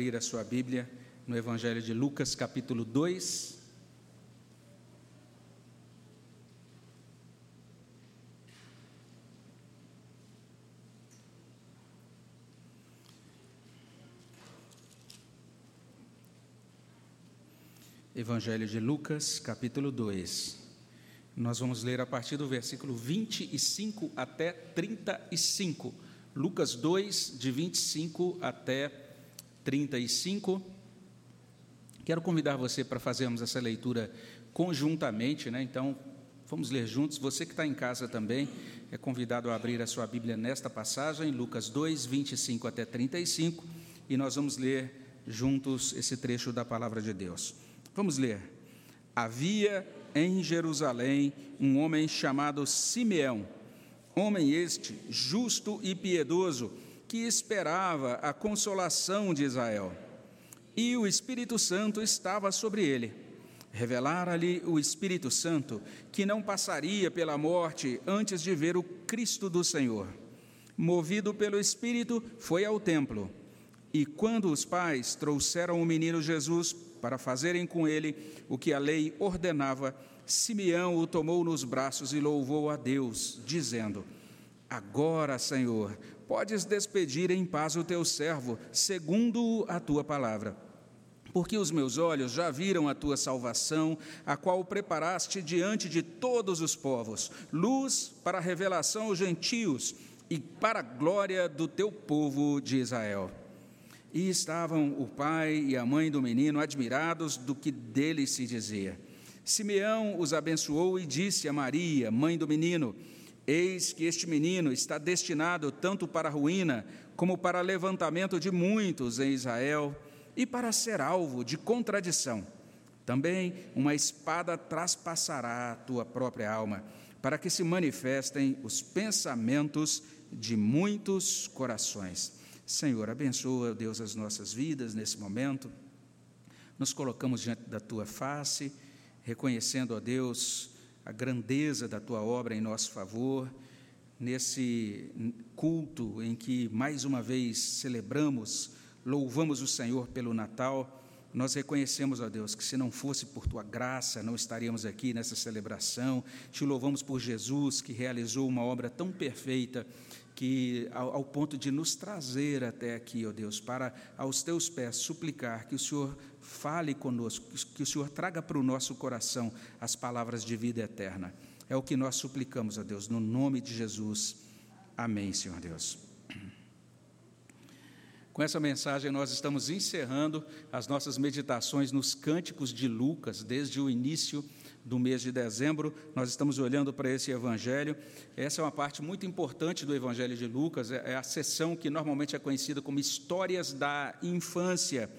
abrir a sua Bíblia no Evangelho de Lucas, capítulo 2. Evangelho de Lucas, capítulo 2. Nós vamos ler a partir do versículo 25 até 35. Lucas 2, de 25 até 35. Quero convidar você para fazermos essa leitura conjuntamente, né? Então, vamos ler juntos. Você que está em casa também é convidado a abrir a sua Bíblia nesta passagem, Lucas 2, 25 até 35, e nós vamos ler juntos esse trecho da palavra de Deus. Vamos ler. Havia em Jerusalém um homem chamado Simeão, homem este justo e piedoso, que esperava a consolação de Israel. E o Espírito Santo estava sobre ele. Revelara-lhe o Espírito Santo que não passaria pela morte antes de ver o Cristo do Senhor. Movido pelo Espírito, foi ao templo. E quando os pais trouxeram o menino Jesus para fazerem com ele o que a lei ordenava, Simeão o tomou nos braços e louvou a Deus, dizendo: Agora, Senhor, podes despedir em paz o teu servo, segundo a tua palavra. Porque os meus olhos já viram a tua salvação, a qual preparaste diante de todos os povos, luz para a revelação aos gentios e para a glória do teu povo de Israel. E estavam o pai e a mãe do menino admirados do que dele se dizia. Simeão os abençoou e disse a Maria, mãe do menino: Eis que este menino está destinado tanto para a ruína, como para levantamento de muitos em Israel, e para ser alvo de contradição. Também uma espada traspassará a tua própria alma, para que se manifestem os pensamentos de muitos corações. Senhor, abençoa, Deus, as nossas vidas nesse momento. Nos colocamos diante da tua face, reconhecendo, ó Deus, a grandeza da tua obra em nosso favor, nesse culto em que mais uma vez celebramos, louvamos o Senhor pelo Natal. Nós reconhecemos, ó Deus, que se não fosse por tua graça, não estaríamos aqui nessa celebração. Te louvamos por Jesus, que realizou uma obra tão perfeita que ao, ao, ponto de nos trazer até aqui, ó Deus, para aos teus pés suplicar que o Senhor fale conosco, que o Senhor traga para o nosso coração as palavras de vida eterna. É o que nós suplicamos a Deus, no nome de Jesus. Amém, Senhor Deus. Com essa mensagem, nós estamos encerrando as nossas meditações nos cânticos de Lucas, desde o início do mês de dezembro. Nós estamos olhando para esse evangelho. Essa é uma parte muito importante do evangelho de Lucas, é, é a sessão que normalmente é conhecida como Histórias da Infância.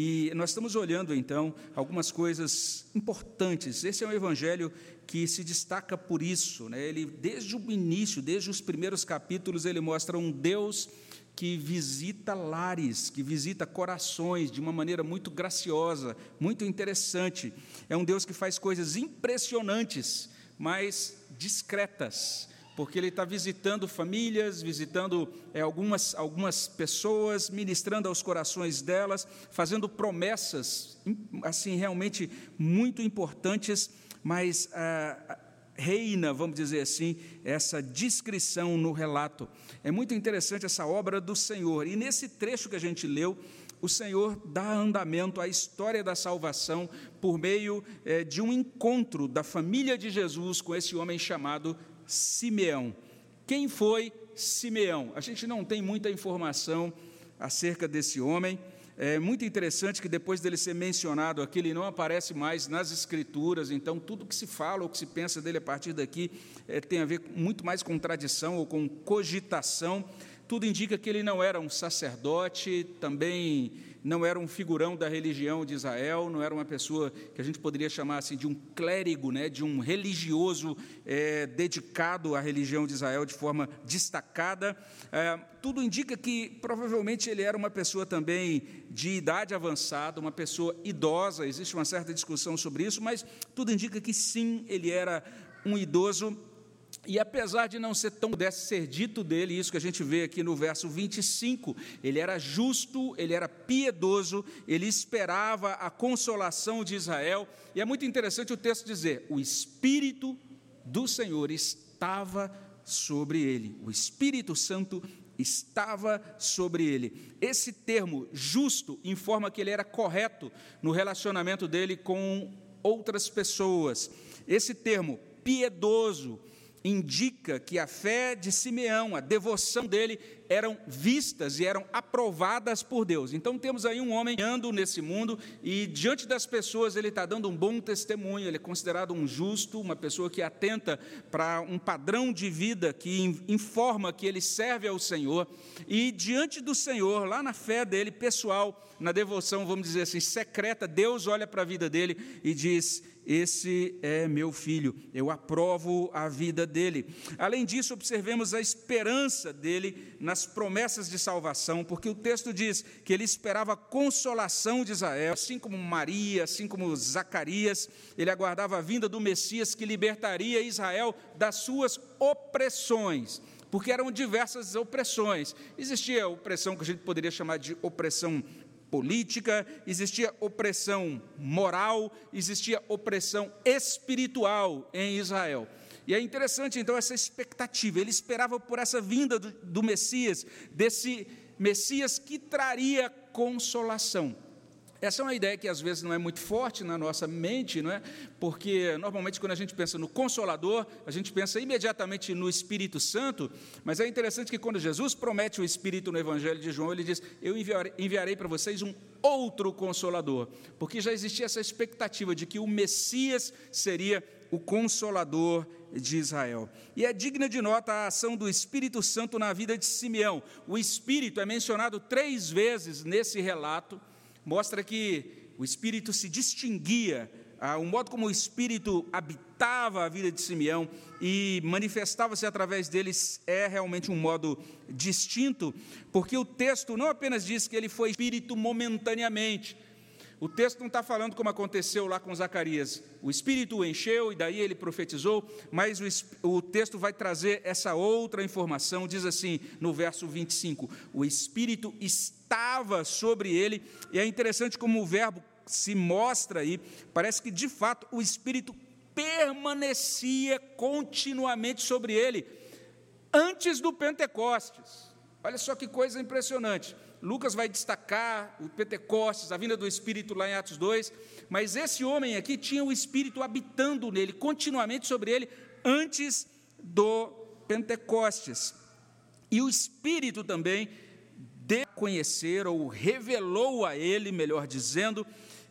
E nós estamos olhando então algumas coisas importantes. Esse é um evangelho que se destaca por isso, né? Ele desde o início, desde os primeiros capítulos, ele mostra um Deus que visita lares, que visita corações de uma maneira muito graciosa, muito interessante. É um Deus que faz coisas impressionantes, mas discretas porque ele está visitando famílias, visitando é, algumas, algumas pessoas, ministrando aos corações delas, fazendo promessas, assim, realmente muito importantes, mas ah, reina, vamos dizer assim, essa descrição no relato. É muito interessante essa obra do Senhor, e nesse trecho que a gente leu, o Senhor dá andamento à história da salvação por meio é, de um encontro da família de Jesus com esse homem chamado Simeão. Quem foi Simeão? A gente não tem muita informação acerca desse homem. É muito interessante que depois dele ser mencionado aqui, ele não aparece mais nas Escrituras, então tudo que se fala ou que se pensa dele a partir daqui é, tem a ver muito mais com tradição ou com cogitação. Tudo indica que ele não era um sacerdote, também não era um figurão da religião de Israel, não era uma pessoa que a gente poderia chamar assim de um clérigo, né, de um religioso é, dedicado à religião de Israel de forma destacada. É, tudo indica que provavelmente ele era uma pessoa também de idade avançada, uma pessoa idosa. Existe uma certa discussão sobre isso, mas tudo indica que sim, ele era um idoso E apesar de não ser tão pudesse ser dito dele, isso que a gente vê aqui no verso 25, ele era justo, ele era piedoso, ele esperava a consolação de Israel. E é muito interessante o texto dizer: o Espírito do Senhor estava sobre ele, o Espírito Santo estava sobre ele. Esse termo justo informa que ele era correto no relacionamento dele com outras pessoas. Esse termo piedoso indica que a fé de Simeão, a devoção dele, eram vistas e eram aprovadas por Deus. Então temos aí um homem ando nesse mundo e diante das pessoas ele está dando um bom testemunho, ele é considerado um justo, uma pessoa que atenta para um padrão de vida que informa que ele serve ao Senhor e diante do Senhor, lá na fé dele pessoal, na devoção, vamos dizer assim, secreta, Deus olha para a vida dele e diz: esse é meu filho, eu aprovo a vida dele. Além disso, observemos a esperança dele nas promessas de salvação, porque o texto diz que ele esperava a consolação de Israel, assim como Maria, assim como Zacarias, ele aguardava a vinda do Messias que libertaria Israel das suas opressões porque eram diversas opressões. Existia a opressão que a gente poderia chamar de opressão política, existia opressão moral, existia opressão espiritual em Israel. E é interessante então essa expectativa, ele esperava por essa vinda do, do Messias, desse Messias que traria consolação. Essa é uma ideia que às vezes não é muito forte na nossa mente, não é? Porque normalmente quando a gente pensa no Consolador, a gente pensa imediatamente no Espírito Santo, mas é interessante que quando Jesus promete o Espírito no Evangelho de João, ele diz: Eu enviarei, enviarei para vocês um outro Consolador, porque já existia essa expectativa de que o Messias seria o Consolador de Israel. E é digna de nota a ação do Espírito Santo na vida de Simeão. O Espírito é mencionado três vezes nesse relato mostra que o Espírito se distinguia, ah, o modo como o Espírito habitava a vida de Simeão e manifestava-se através deles é realmente um modo distinto, porque o texto não apenas diz que ele foi Espírito momentaneamente, o texto não está falando como aconteceu lá com Zacarias. O Espírito o encheu e daí ele profetizou, mas o, o, texto vai trazer essa outra informação. Diz assim no verso 25: O Espírito estava sobre ele, e é interessante como o verbo se mostra aí. Parece que de fato o Espírito permanecia continuamente sobre ele antes do Pentecostes. Olha só que coisa impressionante. Lucas vai destacar o Pentecostes, a vinda do Espírito lá em Atos 2, mas esse homem aqui tinha o Espírito habitando nele, continuamente sobre ele, antes do Pentecostes. E o Espírito também deu a conhecer, ou revelou a ele, melhor dizendo,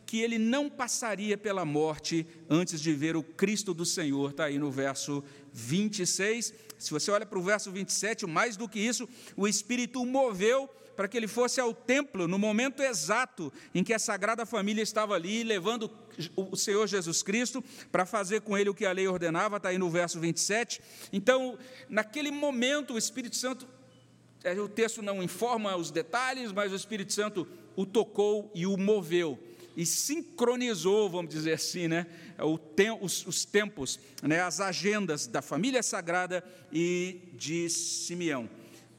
que ele não passaria pela morte antes de ver o Cristo do Senhor, está aí no verso 26. Se você olha para o verso 27, mais do que isso, o Espírito o moveu para que ele fosse ao templo no momento exato em que a Sagrada Família estava ali, levando o Senhor Jesus Cristo para fazer com ele o que a lei ordenava, está aí no verso 27. Então, naquele momento, o Espírito Santo, é, o texto não informa os detalhes, mas o Espírito Santo o tocou e o moveu e sincronizou, vamos dizer assim, né, os, os tempos, né, as agendas da família sagrada e de Simeão.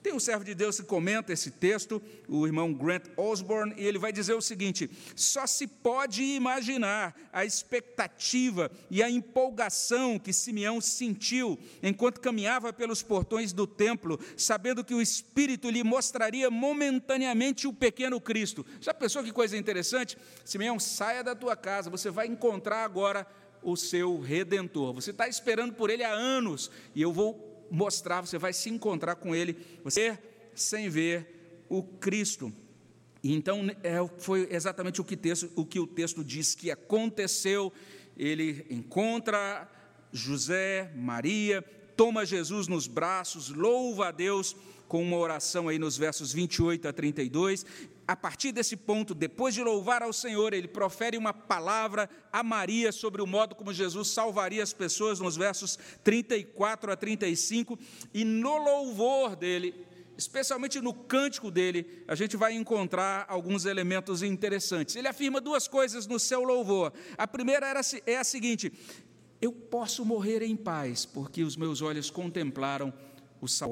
Tem um servo de Deus que comenta esse texto, o irmão Grant Osborne, e ele vai dizer o seguinte: só se pode imaginar a expectativa e a empolgação que Simeão sentiu enquanto caminhava pelos portões do templo, sabendo que o Espírito lhe mostraria momentaneamente o pequeno Cristo. Já pensou que coisa interessante? Simeão, saia da tua casa, você vai encontrar agora o seu redentor. Você está esperando por ele há anos, e eu vou mostrar, você vai se encontrar com Ele, você sem ver o Cristo. Então é, foi exatamente o que, texto, o que o texto diz que aconteceu. Ele encontra José, Maria, toma Jesus nos braços, louva a Deus com uma oração aí nos versos 28 a 32, a partir desse ponto, depois de louvar ao Senhor, ele profere uma palavra a Maria sobre o modo como Jesus salvaria as pessoas, nos versos 34 a 35, e no louvor dele, especialmente no cântico dele, a gente vai encontrar alguns elementos interessantes. Ele afirma duas coisas no seu louvor. A primeira era, é a seguinte: Eu posso morrer em paz, porque os meus olhos contemplaram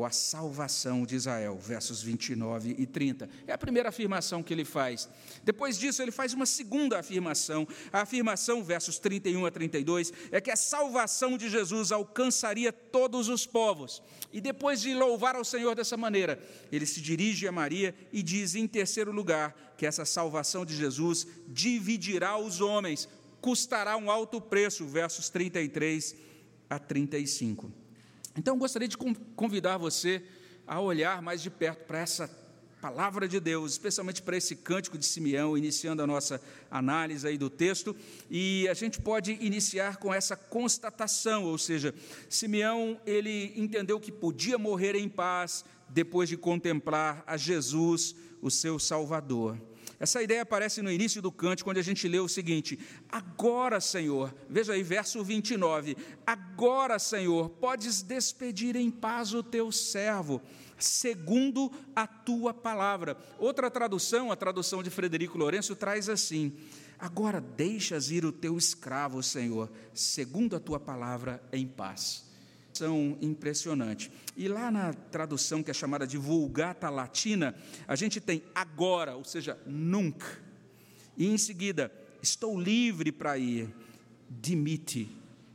a salvação de Israel, versos 29 e 30. É a primeira afirmação que ele faz. Depois disso, ele faz uma segunda afirmação. A afirmação, versos 31 a 32, é que a salvação de Jesus alcançaria todos os povos. E depois de louvar ao Senhor dessa maneira, ele se dirige a Maria e diz, em terceiro lugar, que essa salvação de Jesus dividirá os homens, custará um alto preço, versos 33 a 35. Então, gostaria de convidar você a olhar mais de perto para essa palavra de Deus, especialmente para esse cântico de Simeão, iniciando a nossa análise aí do texto, e a gente pode iniciar com essa constatação, ou seja, Simeão, ele entendeu que podia morrer em paz depois de contemplar a Jesus, o seu Salvador. Essa ideia aparece no início do cântico, quando a gente lê o seguinte: Agora, Senhor, veja aí, verso 29. Agora, Senhor, podes despedir em paz o teu servo, segundo a tua palavra. Outra tradução, a tradução de Frederico Lourenço, traz assim: Agora deixas ir o teu escravo, Senhor, segundo a tua palavra, em paz impressionante. E lá na tradução que é chamada de Vulgata Latina, a gente tem agora, ou seja, nunca. E em seguida, estou livre para ir, dimite.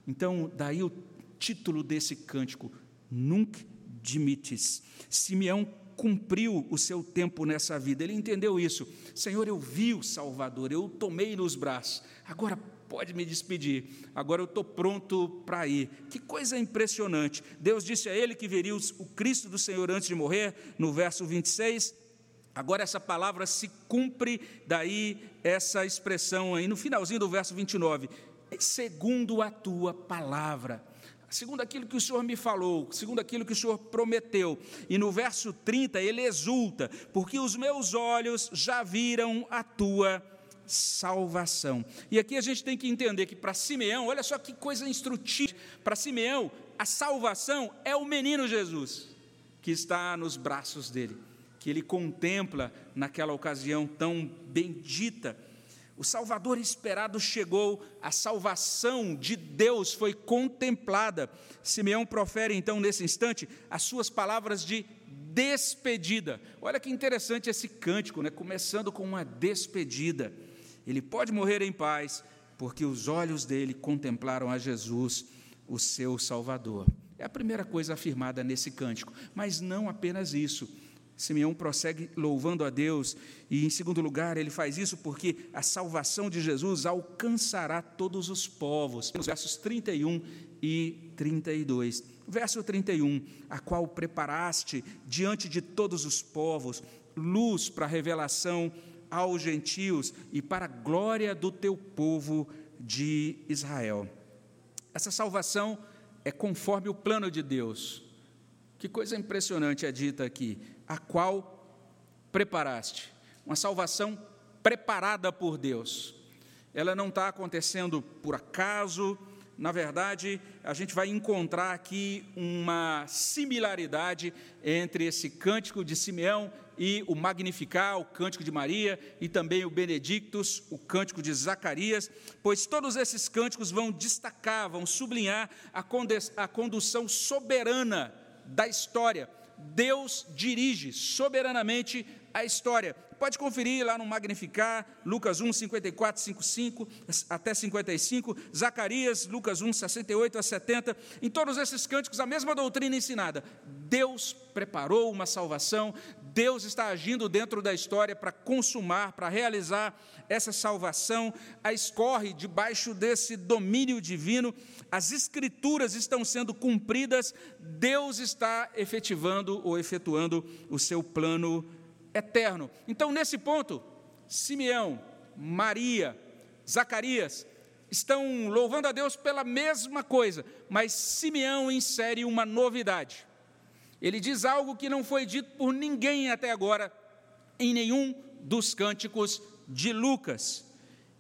Então, daí o título desse cântico, Nunc dimites. Simeão cumpriu o seu tempo nessa vida, ele entendeu isso. Senhor, eu vi o Salvador, eu o tomei nos braços, agora pode me despedir, agora eu estou pronto para ir. Que coisa impressionante. Deus disse a ele que veria o Cristo do Senhor antes de morrer, no verso 26. Agora essa palavra se cumpre, daí essa expressão aí no finalzinho do verso 29. Segundo a tua palavra segundo aquilo que o Senhor me falou, segundo aquilo que o Senhor prometeu. E no verso 30 ele exulta, porque os meus olhos já viram a tua salvação. E aqui a gente tem que entender que para Simeão, olha só que coisa instrutiva, para Simeão, a salvação é o menino Jesus, que está nos braços dele, que ele contempla naquela ocasião tão bendita. O Salvador esperado chegou, a salvação de Deus foi contemplada. Simeão profere então nesse instante as suas palavras de despedida. Olha que interessante esse cântico, né? começando com uma despedida ele pode morrer em paz, porque os olhos dele contemplaram a Jesus, o seu Salvador. É a primeira coisa afirmada nesse cântico, mas não apenas isso. Simeão prossegue louvando a Deus, e em segundo lugar, ele faz isso porque a salvação de Jesus alcançará todos os povos. Nos versos 31 e 32. Verso 31: A qual preparaste diante de todos os povos luz para a revelação aos gentios e para a glória do teu povo de Israel. Essa salvação é conforme o plano de Deus. Que coisa impressionante é dita aqui, a qual preparaste. Uma salvação preparada por Deus. Ela não está acontecendo por acaso, na verdade, a gente vai encontrar aqui uma similaridade entre esse cântico de Simeão e o Magnificar, o Cântico de Maria, e também o Benedictus, o Cântico de Zacarias, pois todos esses cânticos vão destacar, vão sublinhar a condução soberana da história. Deus dirige soberanamente a história. Pode conferir lá no Magnificar, Lucas 1, 54, 55 até 55, Zacarias, Lucas 1, 68 a 70. Em todos esses cânticos, a mesma doutrina ensinada. Deus preparou uma salvação, Deus está agindo dentro da história para consumar, para realizar essa salvação. A escorre debaixo desse domínio divino, as escrituras estão sendo cumpridas, Deus está efetivando ou efetuando o seu plano eterno. Então, nesse ponto, Simeão, Maria, Zacarias estão louvando a Deus pela mesma coisa, mas Simeão insere uma novidade. Ele diz algo que não foi dito por ninguém até agora em nenhum dos cânticos de Lucas.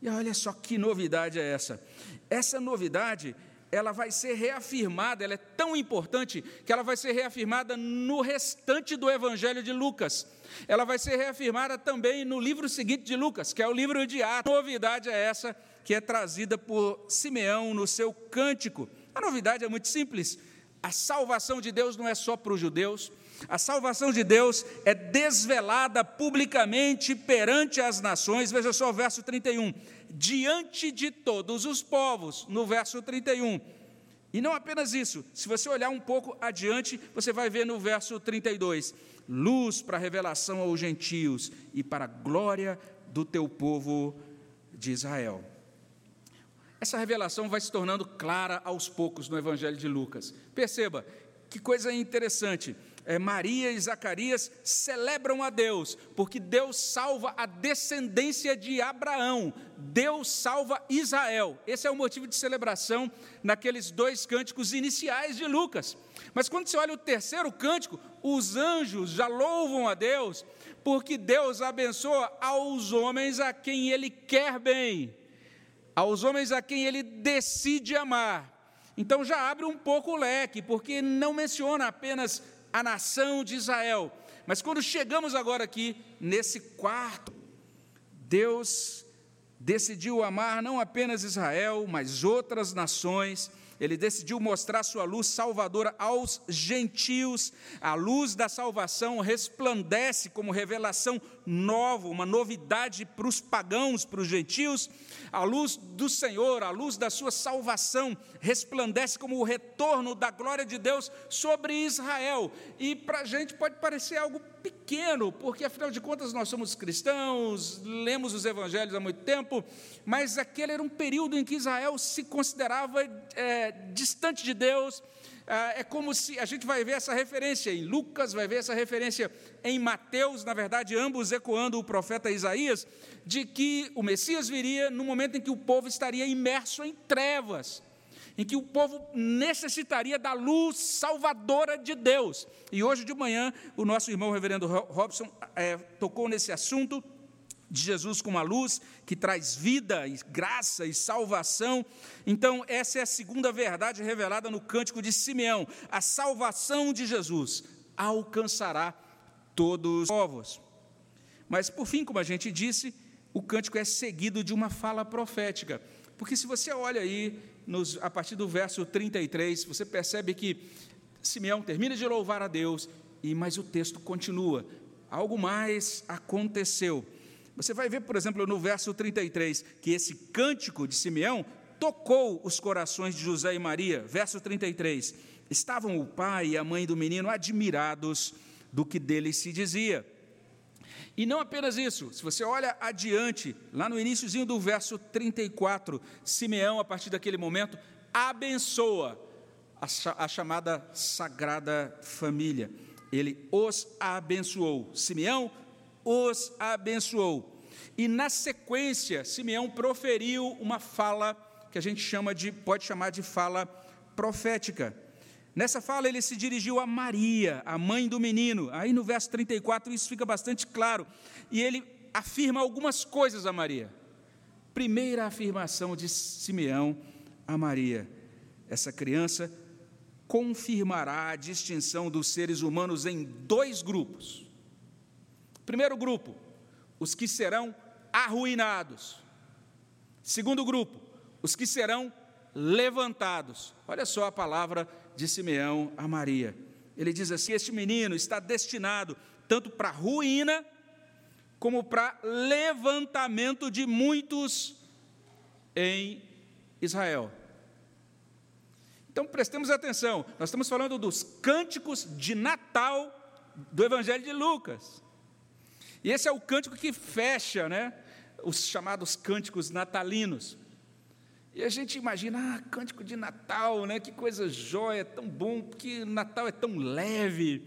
E olha só que novidade é essa. Essa novidade ela vai ser reafirmada, ela é tão importante que ela vai ser reafirmada no restante do Evangelho de Lucas. Ela vai ser reafirmada também no livro seguinte de Lucas, que é o livro de Atos. A novidade é essa que é trazida por Simeão no seu cântico. A novidade é muito simples. A salvação de Deus não é só para os judeus, a salvação de Deus é desvelada publicamente perante as nações. Veja só o verso 31 diante de todos os povos, no verso 31. E não apenas isso, se você olhar um pouco adiante, você vai ver no verso 32: luz para revelação aos gentios e para a glória do teu povo de Israel. Essa revelação vai se tornando clara aos poucos no Evangelho de Lucas. Perceba que coisa interessante Maria e Zacarias celebram a Deus, porque Deus salva a descendência de Abraão, Deus salva Israel. Esse é o motivo de celebração naqueles dois cânticos iniciais de Lucas. Mas quando você olha o terceiro cântico, os anjos já louvam a Deus, porque Deus abençoa aos homens a quem Ele quer bem, aos homens a quem Ele decide amar. Então já abre um pouco o leque, porque não menciona apenas a nação de Israel. Mas quando chegamos agora aqui, nesse quarto, Deus decidiu amar não apenas Israel, mas outras nações. Ele decidiu mostrar sua luz salvadora aos gentios. A luz da salvação resplandece como revelação nova, uma novidade para os pagãos, para os gentios. A luz do Senhor, a luz da sua salvação, resplandece como o retorno da glória de Deus sobre Israel. E para a gente pode parecer algo pequeno, porque afinal de contas nós somos cristãos, lemos os evangelhos há muito tempo, mas aquele era um período em que Israel se considerava é, distante de Deus é como se a gente vai ver essa referência em Lucas, vai ver essa referência em Mateus, na verdade, ambos ecoando o profeta Isaías, de que o Messias viria no momento em que o povo estaria imerso em trevas, em que o povo necessitaria da luz salvadora de Deus. E hoje de manhã, o nosso irmão reverendo Robson é, tocou nesse assunto de Jesus como a luz que traz vida e graça e salvação. Então, essa é a segunda verdade revelada no cântico de Simeão: a salvação de Jesus alcançará todos os povos. Mas, por fim, como a gente disse, o cântico é seguido de uma fala profética. Porque se você olha aí, nos, a partir do verso 33, você percebe que Simeão termina de louvar a Deus, e mas o texto continua. Algo mais aconteceu. Você vai ver, por exemplo, no verso 33, que esse cântico de Simeão tocou os corações de José e Maria. Verso 33. Estavam o pai e a mãe do menino admirados do que dele se dizia. E não apenas isso, se você olha adiante, lá no iníciozinho do verso 34, Simeão, a partir daquele momento, abençoa a, chamada Sagrada Família. Ele os abençoou. Simeão os abençoou. E na sequência, Simeão proferiu uma fala que a gente chama de, pode chamar de fala profética. Nessa fala ele se dirigiu a Maria, a mãe do menino. Aí no verso 34 isso fica bastante claro. E ele afirma algumas coisas a Maria. Primeira afirmação de Simeão a Maria: essa criança confirmará a distinção dos seres humanos em dois grupos. Primeiro grupo, os que serão arruinados. Segundo grupo, os que serão levantados. Olha só a palavra de Simeão a Maria. Ele diz assim: Este menino está destinado tanto para ruína, como para levantamento de muitos em Israel. Então prestemos atenção, nós estamos falando dos cânticos de Natal do Evangelho de Lucas. E esse é o cântico que fecha, né? Os chamados cânticos natalinos. E a gente imagina, ah, cântico de Natal, né? Que coisa jóia, tão bom, porque Natal é tão leve,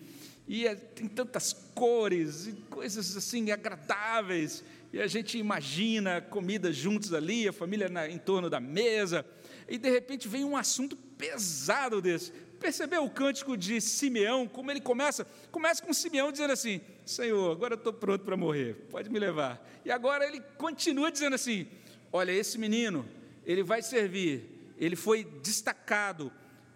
e é, tem tantas cores, e coisas assim agradáveis. E a gente imagina comida juntos ali, a família na, em torno da mesa, e de repente vem um assunto pesado desse. Percebeu o cântico de Simeão, como ele começa? Começa com Simeão dizendo assim: Senhor, agora eu estou pronto para morrer, pode me levar. E agora ele continua dizendo assim: Olha, esse menino, ele vai servir ele foi destacado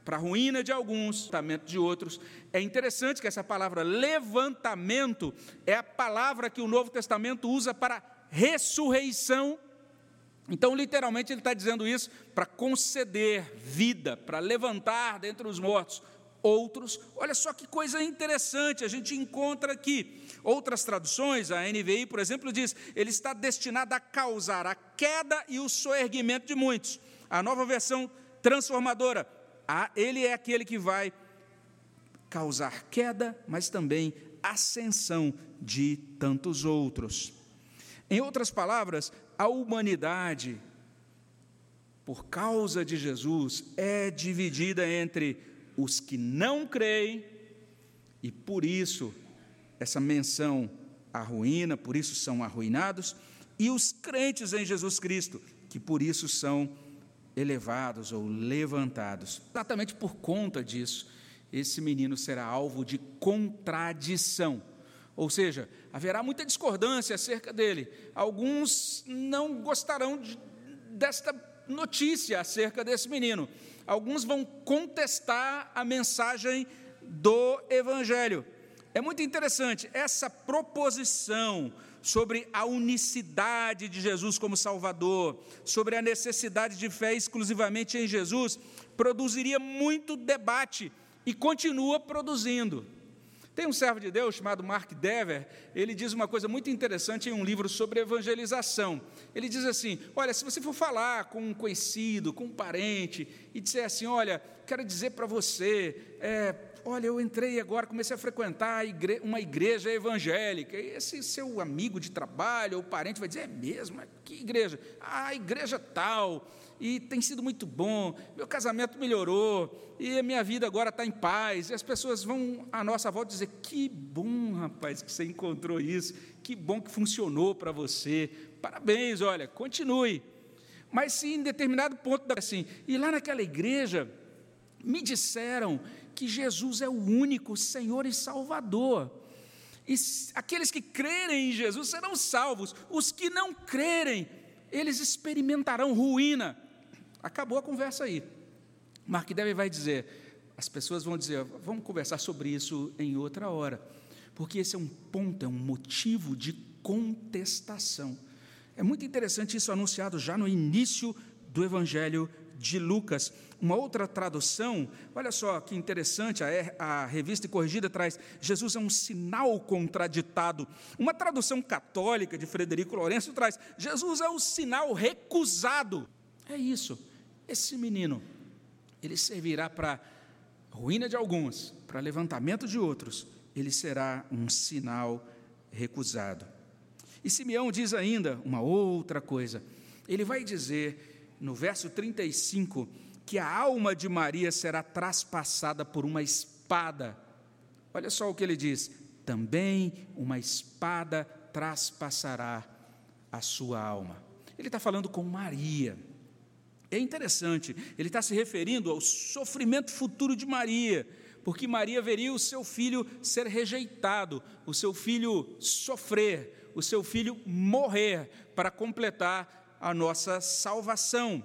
para a ruína de alguns, levantamento de outros. É interessante que essa palavra levantamento é a palavra que o Novo Testamento usa para ressurreição. Então, literalmente, ele está dizendo isso para conceder vida, para levantar dentre os mortos outros. Olha só que coisa interessante, a gente encontra aqui. Outras traduções, a NVI, por exemplo, diz: ele está destinado a causar a queda e o soerguimento de muitos. A nova versão transformadora, ele é aquele que vai causar queda, mas também ascensão de tantos outros. Em outras palavras, a humanidade, por causa de Jesus, é dividida entre os que não creem, e por isso essa menção à ruína, por isso são arruinados, e os crentes em Jesus Cristo, que por isso são elevados ou levantados. Exatamente por conta disso, esse menino será alvo de contradição. Ou seja, haverá muita discordância acerca dele. Alguns não gostarão de, desta notícia acerca desse menino. Alguns vão contestar a mensagem do Evangelho. É muito interessante essa proposição sobre a unicidade de Jesus como Salvador, sobre a necessidade de fé exclusivamente em Jesus, produziria muito debate e continua produzindo. Tem um servo de Deus chamado Mark Dever, ele diz uma coisa muito interessante em um livro sobre evangelização. Ele diz assim: Olha, se você for falar com um conhecido, com um parente, e disser assim: Olha, quero dizer para você, é, Olha, eu entrei agora, comecei a frequentar uma igreja evangélica. E esse seu amigo de trabalho ou parente vai dizer: É mesmo? Que igreja? Ah, a igreja tal. E tem sido muito bom. Meu casamento melhorou. E a minha vida agora está em paz. E as pessoas vão à nossa volta dizer: Que bom, rapaz, que você encontrou isso. Que bom que funcionou para você. Parabéns, olha, continue. Mas se em determinado ponto, assim, e lá naquela igreja, me disseram que Jesus é o único Senhor e Salvador. E aqueles que crerem em Jesus serão salvos, os que não crerem, eles experimentarão ruína. Acabou a conversa aí. Mark Dever vai dizer: as pessoas vão dizer, vamos conversar sobre isso em outra hora, porque esse é um ponto, é um motivo de contestação. É muito interessante isso anunciado já no início do Evangelho de Lucas. Uma outra tradução, olha só que interessante, a, a revista corrigida traz: Jesus é um sinal contraditado. Uma tradução católica de Frederico Lourenço traz: Jesus é um sinal recusado. É isso. Esse menino, ele servirá para ruína de alguns, para levantamento de outros. Ele será um sinal recusado. E Simeão diz ainda uma outra coisa. Ele vai dizer no verso 35, que a alma de Maria será traspassada por uma espada. Olha só o que ele diz: também uma espada traspassará a sua alma. Ele está falando com Maria. É interessante, ele está se referindo ao sofrimento futuro de Maria, porque Maria veria o seu filho ser rejeitado, o seu filho sofrer, o seu filho morrer para completar a nossa salvação.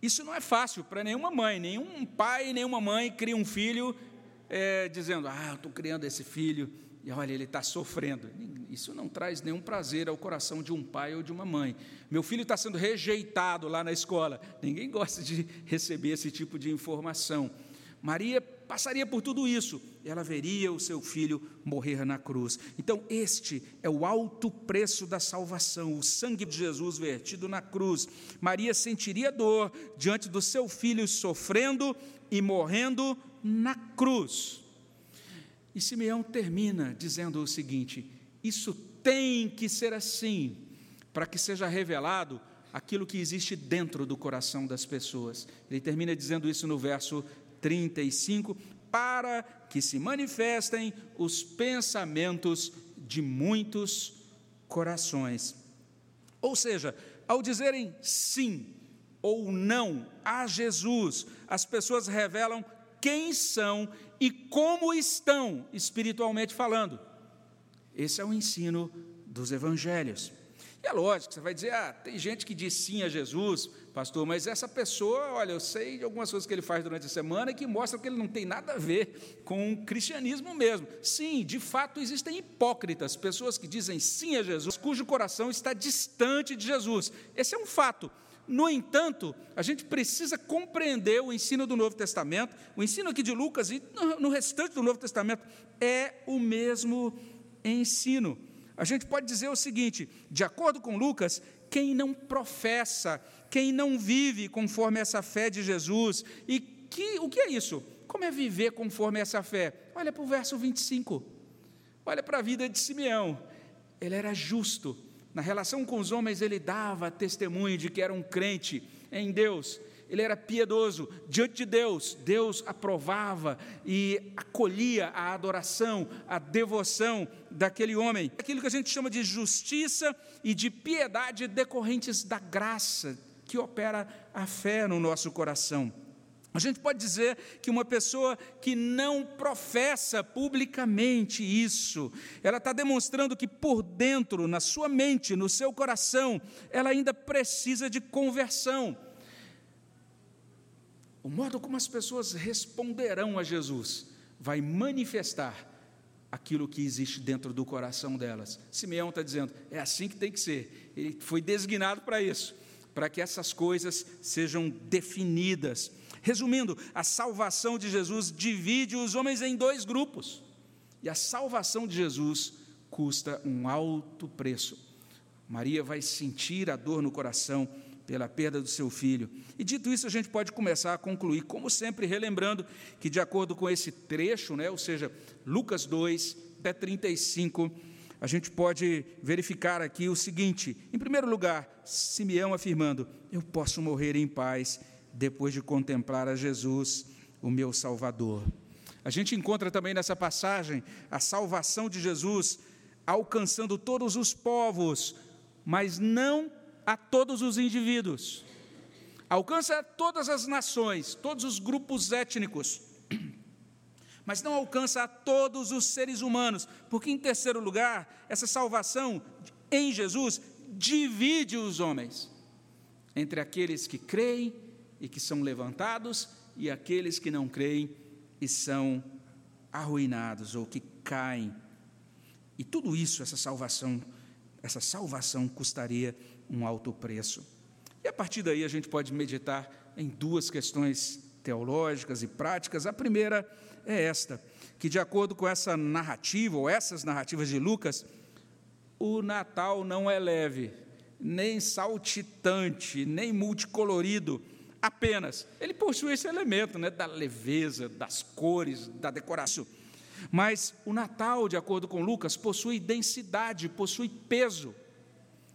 Isso não é fácil para nenhuma mãe, nenhum pai, nenhuma mãe cria um filho é, dizendo: Ah, estou criando esse filho e olha, ele está sofrendo. Isso não traz nenhum prazer ao coração de um pai ou de uma mãe. Meu filho está sendo rejeitado lá na escola. Ninguém gosta de receber esse tipo de informação. Maria passaria por tudo isso, ela veria o seu filho morrer na cruz. Então, este é o alto preço da salvação, o sangue de Jesus vertido na cruz. Maria sentiria dor diante do seu filho sofrendo e morrendo na cruz. E Simeão termina dizendo o seguinte: isso tem que ser assim, para que seja revelado aquilo que existe dentro do coração das pessoas. Ele termina dizendo isso no verso 35, para que se manifestem os pensamentos de muitos corações. Ou seja, ao dizerem sim ou não a Jesus, as pessoas revelam quem são e como estão espiritualmente falando. Esse é o ensino dos evangelhos. E é lógico, você vai dizer, ah, tem gente que diz sim a Jesus, pastor, mas essa pessoa, olha, eu sei de algumas coisas que ele faz durante a semana que mostram que ele não tem nada a ver com o cristianismo mesmo. Sim, de fato existem hipócritas, pessoas que dizem sim a Jesus, cujo coração está distante de Jesus. Esse é um fato. No entanto, a gente precisa compreender o ensino do Novo Testamento, o ensino aqui de Lucas e no restante do Novo Testamento é o mesmo ensino. A gente pode dizer o seguinte: de acordo com Lucas, quem não professa, quem não vive conforme essa fé de Jesus, e que, o que é isso? Como é viver conforme essa fé? Olha para o verso 25, olha para a vida de Simeão. Ele era justo, na relação com os homens, ele dava testemunho de que era um crente em Deus ele era piedoso diante de Deus, Deus aprovava e acolhia a adoração, a devoção daquele homem. Aquilo que a gente chama de justiça e de piedade decorrentes da graça que opera a fé no nosso coração. A gente pode dizer que uma pessoa que não professa publicamente isso, ela está demonstrando que por dentro, na sua mente, no seu coração, ela ainda precisa de conversão o modo como as pessoas responderão a Jesus vai manifestar aquilo que existe dentro do coração delas. Simeão está dizendo: é assim que tem que ser. Ele foi designado para isso, para que essas coisas sejam definidas. Resumindo, a salvação de Jesus divide os homens em dois grupos, e a salvação de Jesus custa um alto preço. Maria vai sentir a dor no coração pela perda do seu filho. E dito isso, a gente pode começar a concluir, como sempre, relembrando que, de acordo com esse trecho, né, ou seja, Lucas 2, até 35, a gente pode verificar aqui o seguinte: em primeiro lugar, Simeão afirmando: Eu posso morrer em paz depois de contemplar a Jesus, o meu Salvador. A gente encontra também nessa passagem a salvação de Jesus alcançando todos os povos, mas não a todos os indivíduos, alcança todas as nações, todos os grupos étnicos, mas não alcança a todos os seres humanos, porque, em terceiro lugar, essa salvação em Jesus divide os homens entre aqueles que creem e que são levantados e aqueles que não creem e são arruinados ou que caem. E tudo isso, essa salvação, essa salvação custaria um alto preço. E a partir daí a gente pode meditar em duas questões teológicas e práticas. A primeira é esta, que de acordo com essa narrativa, ou essas narrativas de Lucas, o Natal não é leve, nem saltitante, nem multicolorido, apenas. Ele possui esse elemento né, da leveza, das cores, da decoração. Mas o Natal, de acordo com Lucas, possui densidade, possui peso.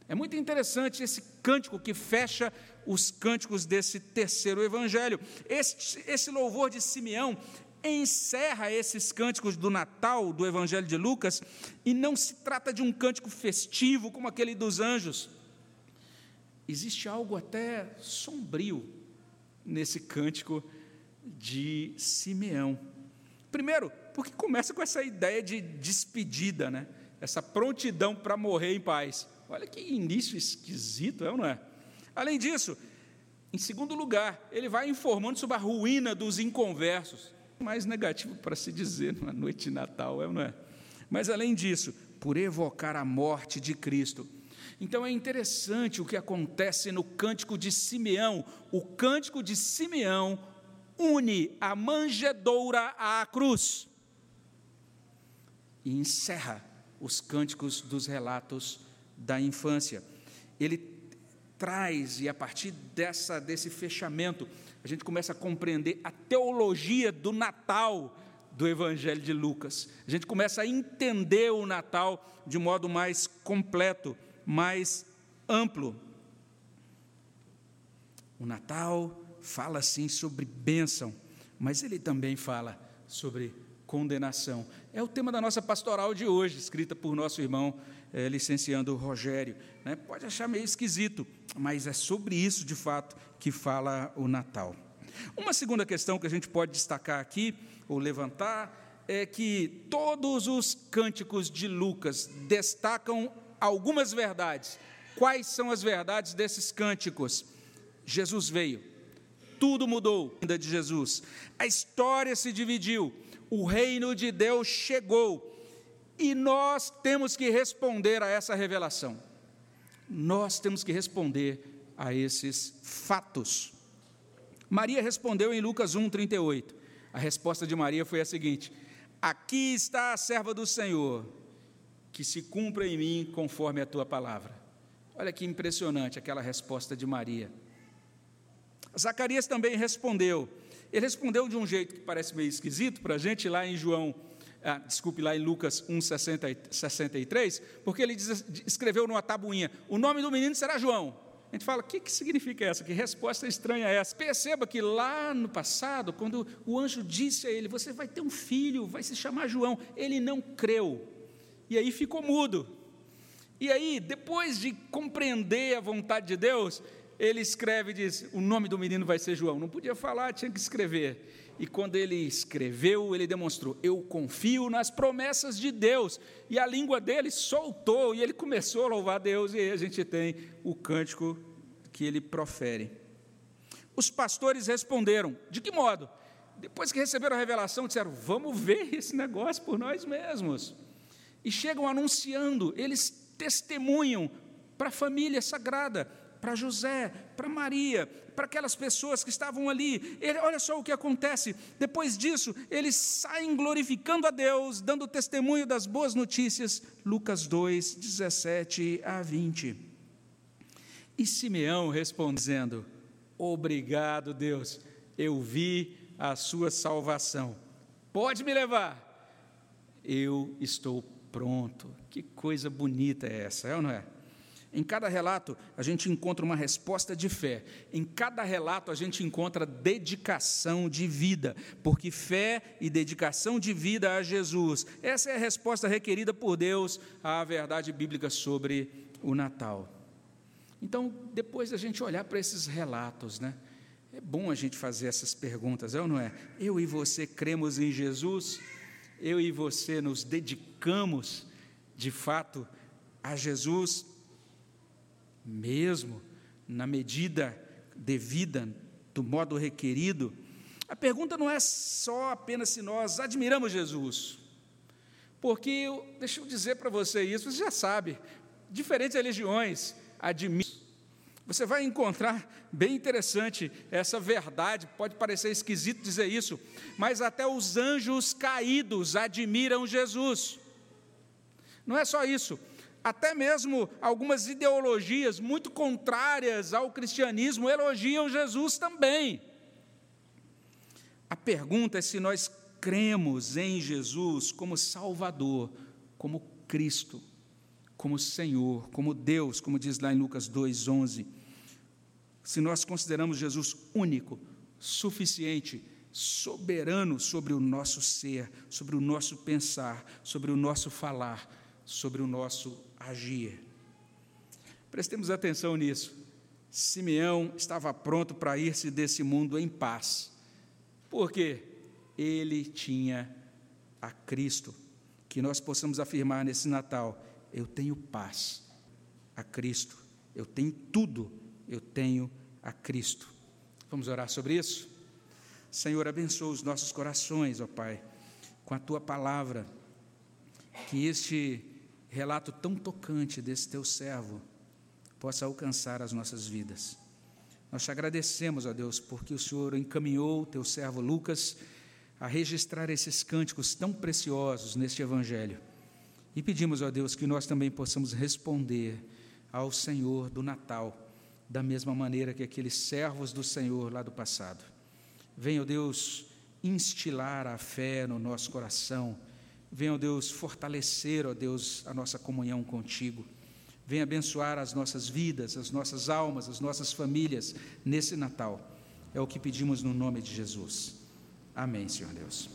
É muito interessante esse cântico que fecha os cânticos desse terceiro evangelho. Este, esse louvor de Simeão encerra esses cânticos do Natal do Evangelho de Lucas e não se trata de um cântico festivo como aquele dos anjos. Existe algo até sombrio nesse cântico de Simeão. Primeiro, porque começa com essa ideia de despedida, né? essa prontidão para morrer em paz. Olha que início esquisito, é ou não é? Além disso, em segundo lugar, ele vai informando sobre a ruína dos inconversos. Mais negativo para se dizer numa noite de Natal, é ou não é? Mas além disso, por evocar a morte de Cristo. Então é interessante o que acontece no cântico de Simeão. O cântico de Simeão une a manjedoura à cruz e encerra os cânticos dos relatos da infância. Ele traz, e a partir dessa, desse fechamento, a gente começa a compreender a teologia do Natal do Evangelho de Lucas. A gente começa a entender o Natal de modo mais completo, mais amplo. O Natal fala sim sobre bênção, mas ele também fala sobre condenação. É o tema da nossa pastoral de hoje, escrita por nosso irmão é, licenciando Rogério. Né? Pode achar meio esquisito, mas é sobre isso, de fato, que fala o Natal. Uma segunda questão que a gente pode destacar aqui, ou levantar, é que todos os cânticos de Lucas destacam algumas verdades Quais são as verdades desses cânticos? Jesus veio, tudo mudou ainda de Jesus, a história se dividiu, o reino de Deus chegou e nós temos que responder a essa revelação. Nós temos que responder a esses fatos. Maria respondeu em Lucas 1:38. A resposta de Maria foi a seguinte: Aqui está a serva do Senhor, que se cumpra em mim conforme a tua palavra. Olha que impressionante aquela resposta de Maria. Zacarias também respondeu. Ele respondeu de um jeito que parece meio esquisito para a gente, lá em João, ah, desculpe, lá em Lucas 1, 63, porque ele diz, escreveu numa tabuinha: o nome do menino será João. A gente fala, o que, que significa essa? Que resposta estranha é essa? Perceba que lá no passado, quando o anjo disse a ele: Você vai ter um filho, vai se chamar João, ele não creu. E aí ficou mudo. E aí, depois de compreender a vontade de Deus, ele escreve e diz: O nome do menino vai ser João. Não podia falar, tinha que escrever. E quando ele escreveu, ele demonstrou: Eu confio nas promessas de Deus. E a língua dele soltou, e ele começou a louvar Deus, e aí a gente tem o cântico que ele profere. Os pastores responderam: De que modo? Depois que receberam a revelação, disseram: Vamos ver esse negócio por nós mesmos. E chegam anunciando, eles testemunham para a família sagrada para José, para Maria, para aquelas pessoas que estavam ali. Ele, olha só o que acontece. Depois disso, eles saem glorificando a Deus, dando testemunho das boas notícias. Lucas 2, 17 a 20. E Simeão respondendo: Obrigado, Deus, eu vi a sua salvação. Pode me levar. Eu estou pronto. Que coisa bonita é essa, é ou não é? Em cada relato, a gente encontra uma resposta de fé. Em cada relato, a gente encontra dedicação de vida, porque fé e dedicação de vida a Jesus, essa é a resposta requerida por Deus à verdade bíblica sobre o Natal. Então, depois da gente olhar para esses relatos, né? É bom a gente fazer essas perguntas, é ou não é? Eu e você cremos em Jesus? Eu e você nos dedicamos, de fato, a Jesus mesmo na medida devida, do modo requerido, a pergunta não é só apenas se nós admiramos Jesus, porque, deixa eu dizer para você isso, você já sabe, diferentes religiões admiram. Você vai encontrar bem interessante essa verdade, pode parecer esquisito dizer isso, mas até os anjos caídos admiram Jesus. Não é só isso, até mesmo algumas ideologias muito contrárias ao cristianismo elogiam Jesus também. A pergunta é se nós cremos em Jesus como Salvador, como Cristo, como Senhor, como Deus, como diz lá em Lucas 2:11. Se nós consideramos Jesus único, suficiente, soberano sobre o nosso ser, sobre o nosso pensar, sobre o nosso falar, sobre o nosso agir. Prestemos atenção nisso. Simeão estava pronto para ir-se desse mundo em paz, porque ele tinha a Cristo. Que nós possamos afirmar nesse Natal: eu tenho paz a Cristo, eu tenho tudo, eu tenho a Cristo. Vamos orar sobre isso? Senhor, abençoa os nossos corações, ó Pai, com a tua palavra, que este relato tão tocante desse teu servo possa alcançar as nossas vidas. Nós te agradecemos, ó Deus, porque o Senhor encaminhou o teu servo Lucas a registrar esses cânticos tão preciosos neste Evangelho. E pedimos, ó Deus, que nós também possamos responder ao Senhor do Natal, da mesma maneira que aqueles servos do Senhor lá do passado. Venha, Deus, instilar a fé no nosso coração Venha, Deus, fortalecer, ó Deus, a nossa comunhão contigo. Venha abençoar as nossas vidas, as nossas almas, as nossas famílias nesse Natal. É o que pedimos no nome de Jesus. Amém, Senhor Deus.